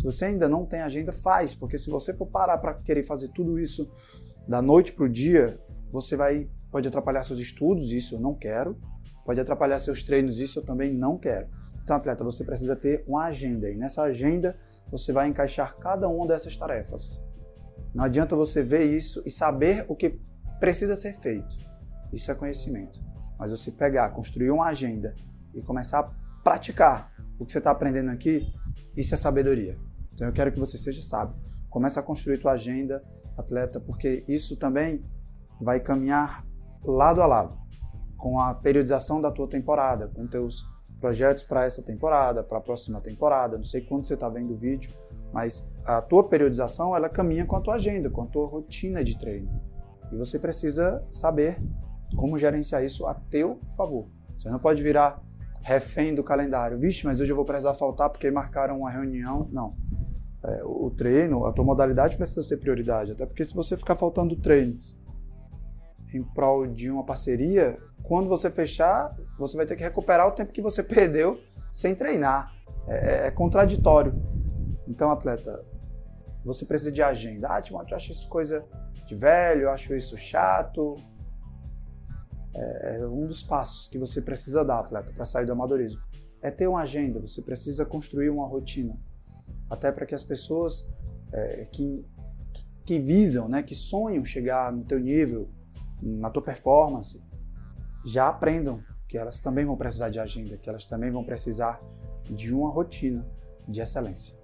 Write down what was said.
Se você ainda não tem agenda, faz, porque se você for parar para querer fazer tudo isso da noite para o dia, você vai pode atrapalhar seus estudos, isso eu não quero. Pode atrapalhar seus treinos, isso eu também não quero. Então, atleta, você precisa ter uma agenda e nessa agenda você vai encaixar cada uma dessas tarefas. Não adianta você ver isso e saber o que precisa ser feito. Isso é conhecimento. Mas você pegar, construir uma agenda e começar a praticar o que você está aprendendo aqui, isso é sabedoria. Então eu quero que você seja sábio. Comece a construir tua agenda, atleta, porque isso também vai caminhar lado a lado com a periodização da tua temporada, com teus projetos para essa temporada, para a próxima temporada. Não sei quando você está vendo o vídeo, mas a tua periodização ela caminha com a tua agenda, com a tua rotina de treino. E você precisa saber como gerenciar isso a teu favor. Você não pode virar refém do calendário. Vixe, mas hoje eu vou precisar faltar porque marcaram uma reunião. Não. É, o treino, a tua modalidade precisa ser prioridade. Até porque se você ficar faltando treinos em prol de uma parceria, quando você fechar, você vai ter que recuperar o tempo que você perdeu sem treinar. É, é, é contraditório. Então, atleta, você precisa de agenda. Ah, Timóteo, eu acho isso coisa de velho, eu acho isso chato. É, é um dos passos que você precisa dar, atleta, para sair do amadorismo. É ter uma agenda, você precisa construir uma rotina. Até para que as pessoas é, que, que visam, né, que sonham chegar no teu nível, na tua performance, já aprendam que elas também vão precisar de agenda, que elas também vão precisar de uma rotina de excelência.